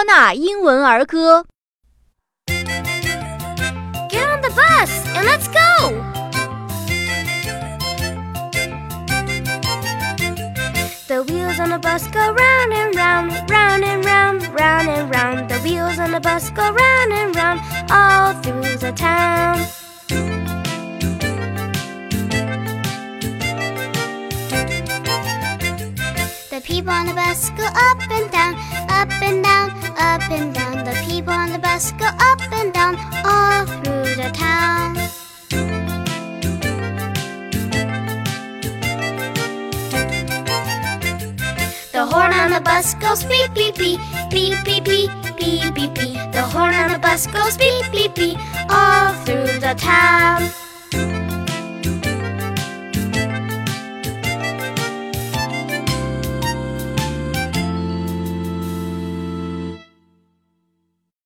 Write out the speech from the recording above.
托纳英文儿歌。 Get on the bus and let's go! The wheels on the bus go round and round, round and round, round and round. The wheels on the bus go round and round all through the town. The people on the bus go up and down, bus go up and down all through the town. The horn on the bus goes beep beep beep, beep beep beep, beep beep beep. The horn on the bus goes beep beep beep all through the town.